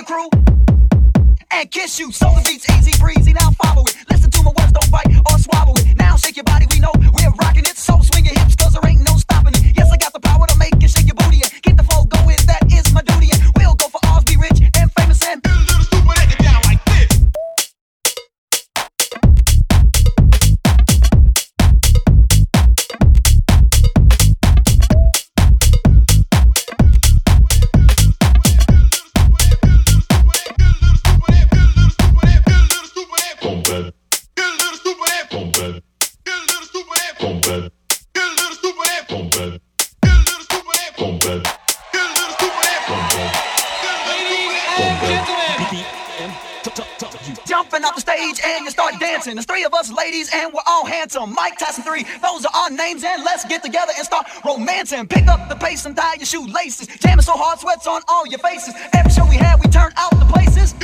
the crew and kiss you. So the beats romancing. Pick up the pace and tie your shoelaces. Jamming so hard, sweats on all your faces. Every show we had, we turned out the places.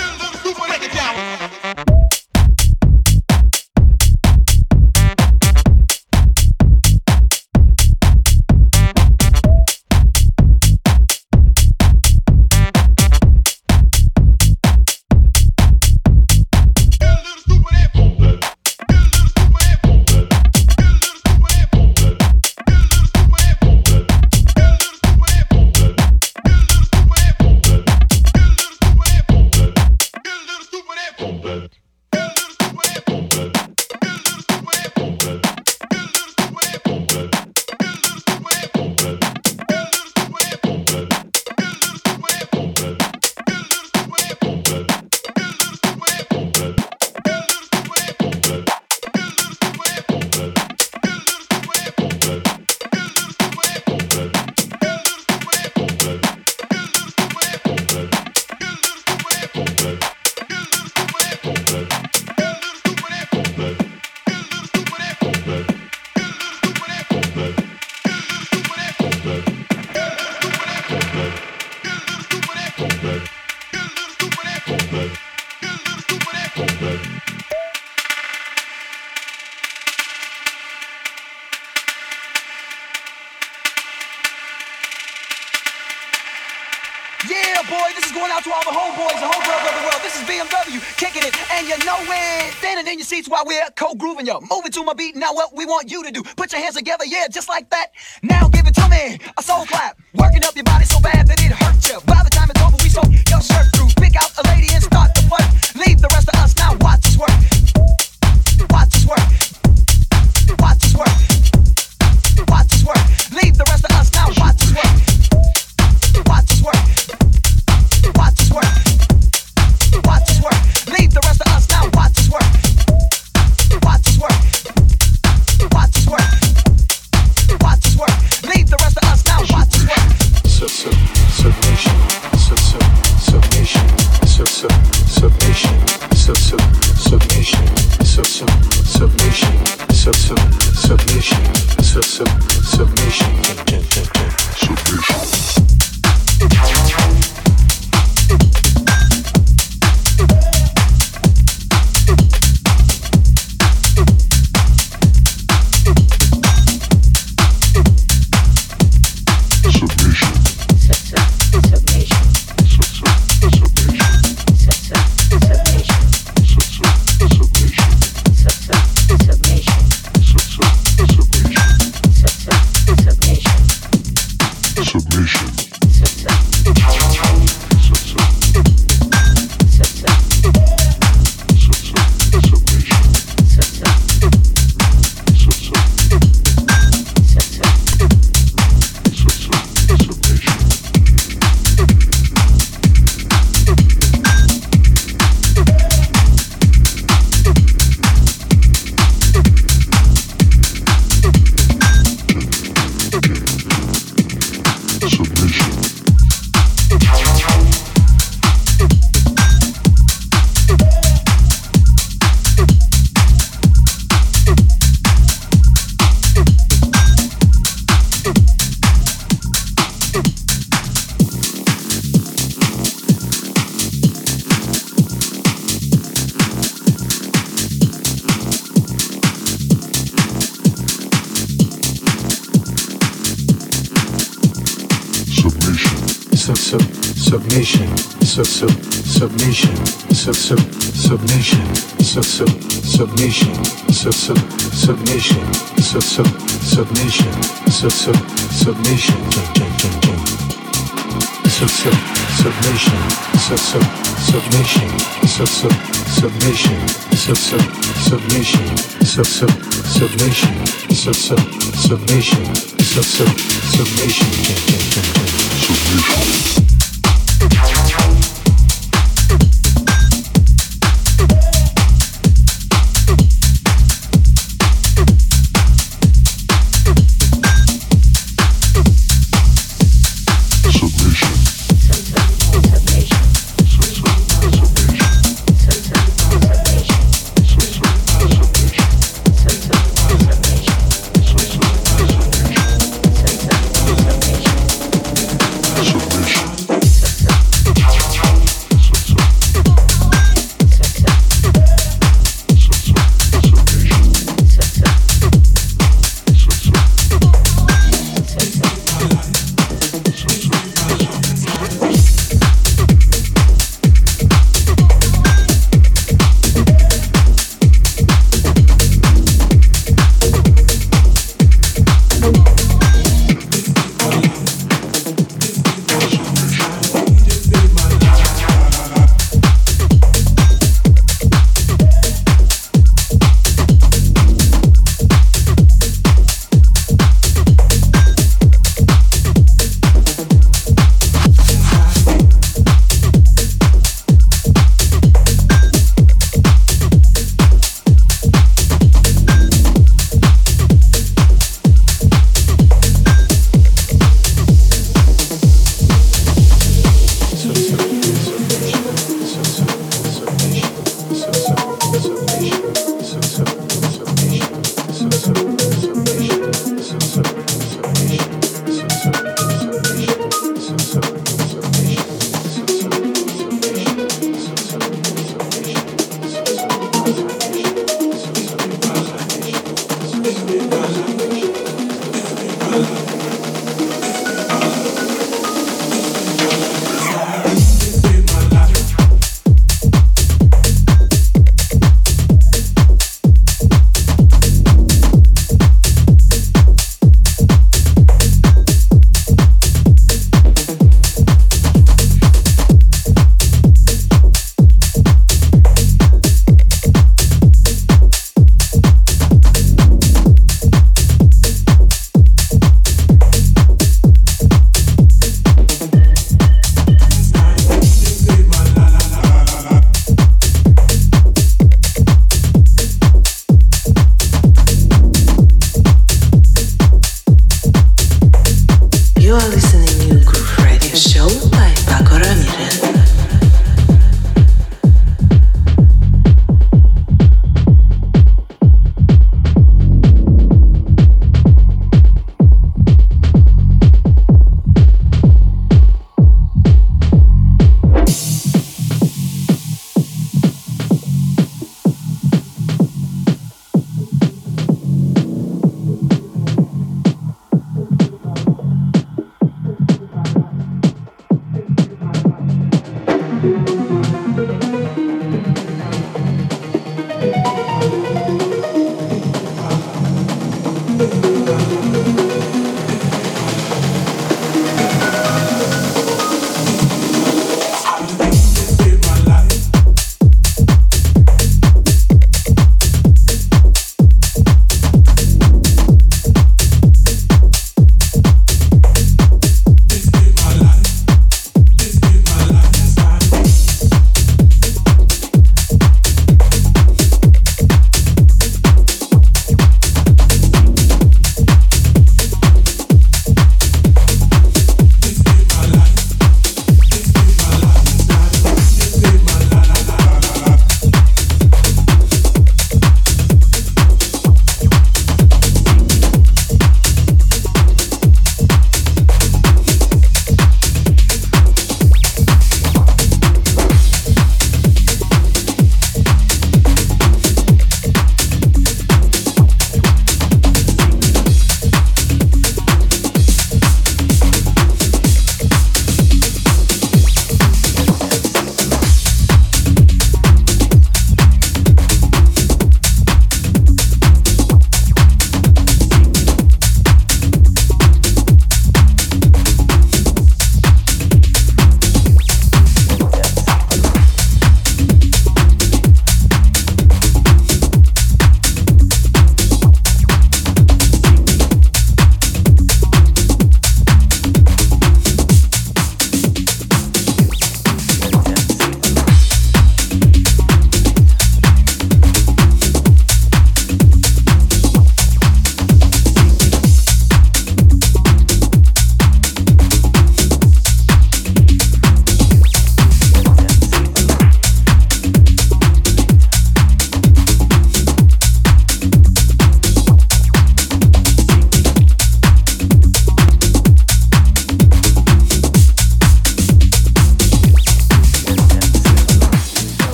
While we're co-grooving you. Moving to my beat, now what we want you to do. Put your hands together, yeah, just like that. Now give it to me, a soul clap. Working up your body so bad that it hurts you. By the time it's over, we soak your shirt through. Pick out a lady and start the flirt. Leave the rest of us now, watch us work. Watch us work. Watch us work. Watch us work. Leave the rest of sub sub submission sub sub submission sub sub submission sub sub submission sub sub submission sub sub submission sub sub submission sub sub submission sub sub submission sub sub submission submission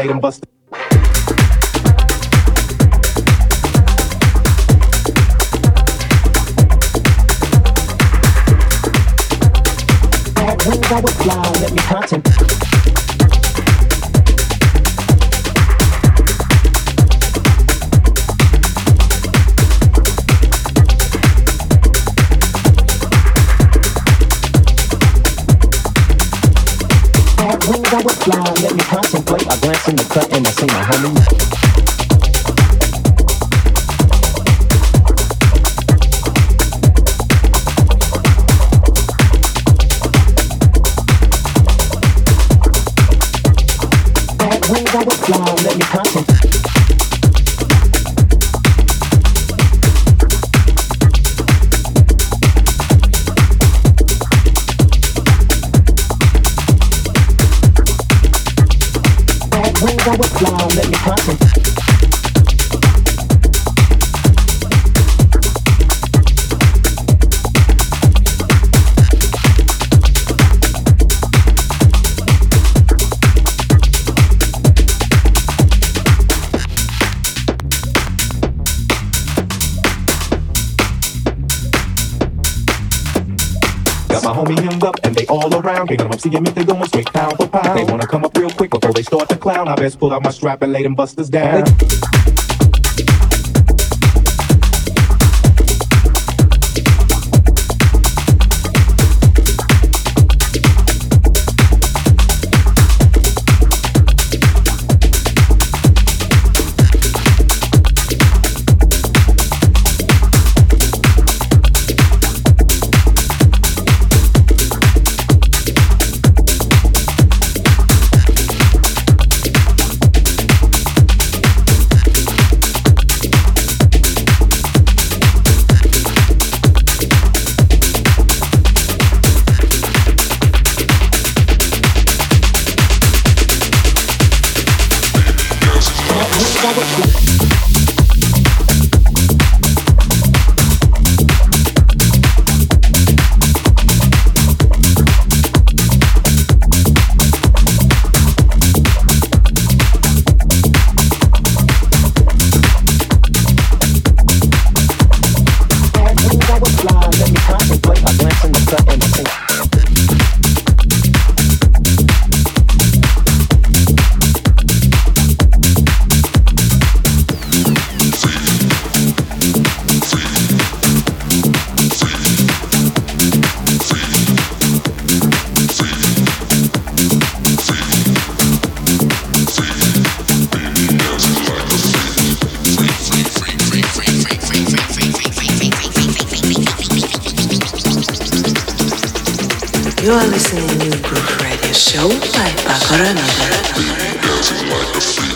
strap and lay I see my homie. See them if they going straight pound for pound. They wanna come up real quick before they start to clown. I best pull out my strap and lay them busters down. You are listening to Groove Radio Show by Pako Dancing.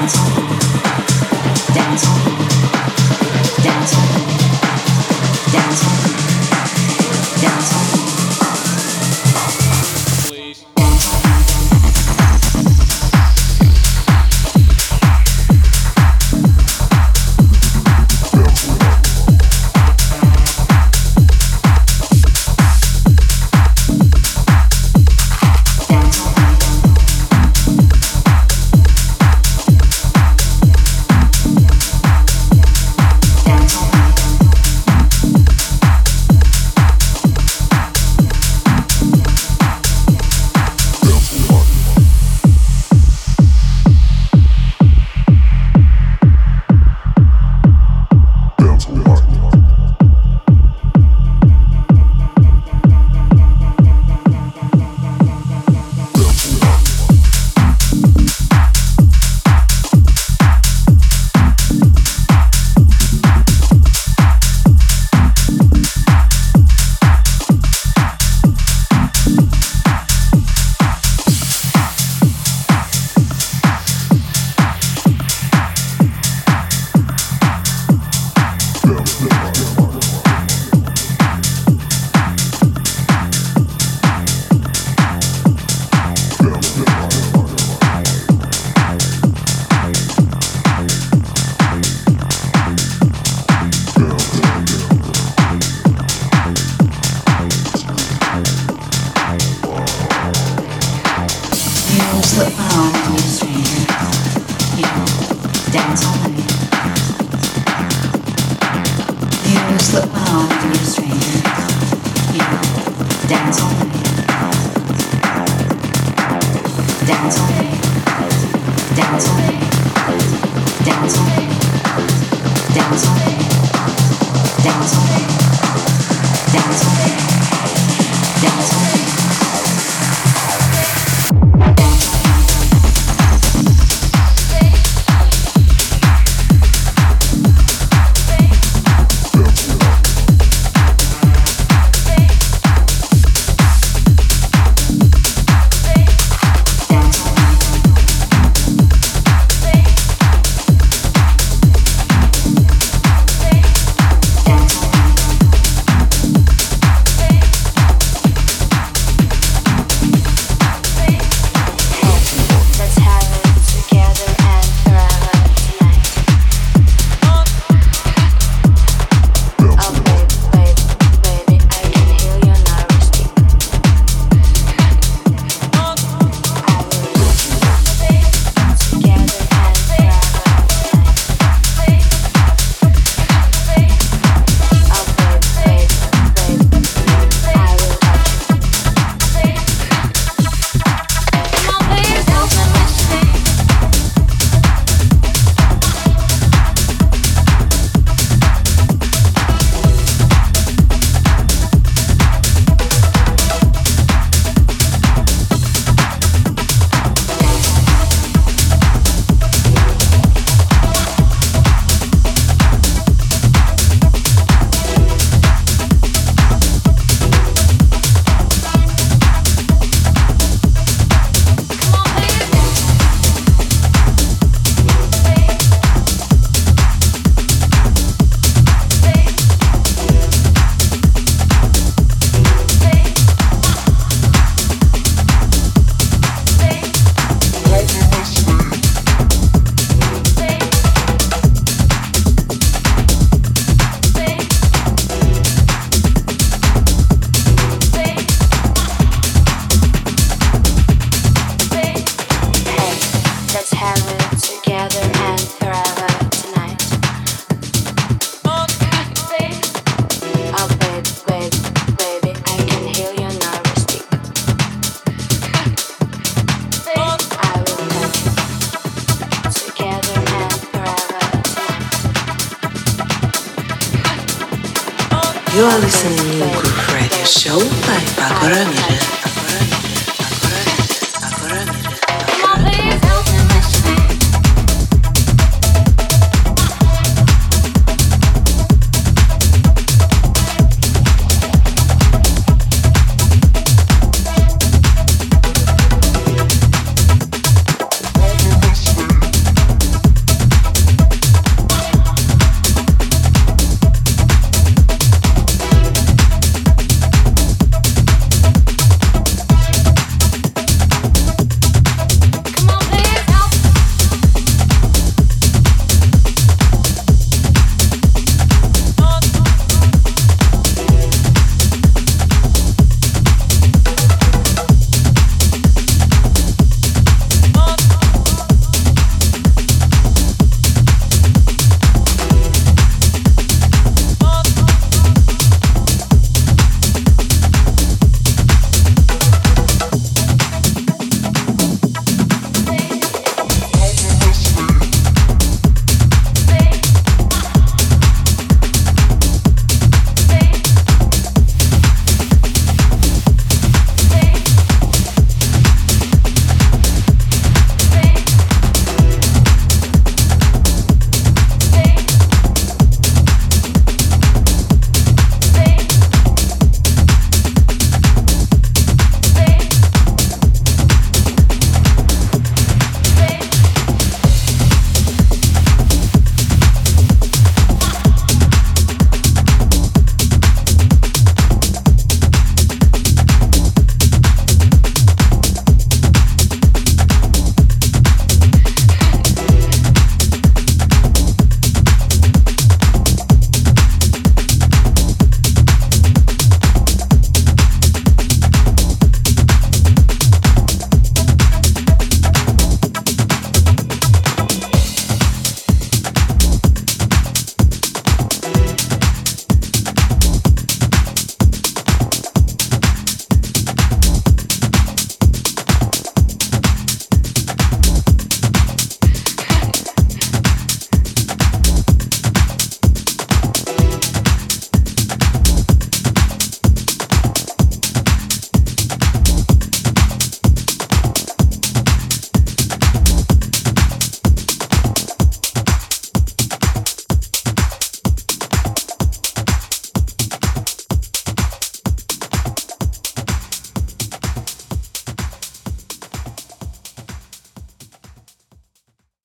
hands. Dance all day. Dance all day. Dance all day. Dance all day. Dance all day. Dance all day. Dance all day.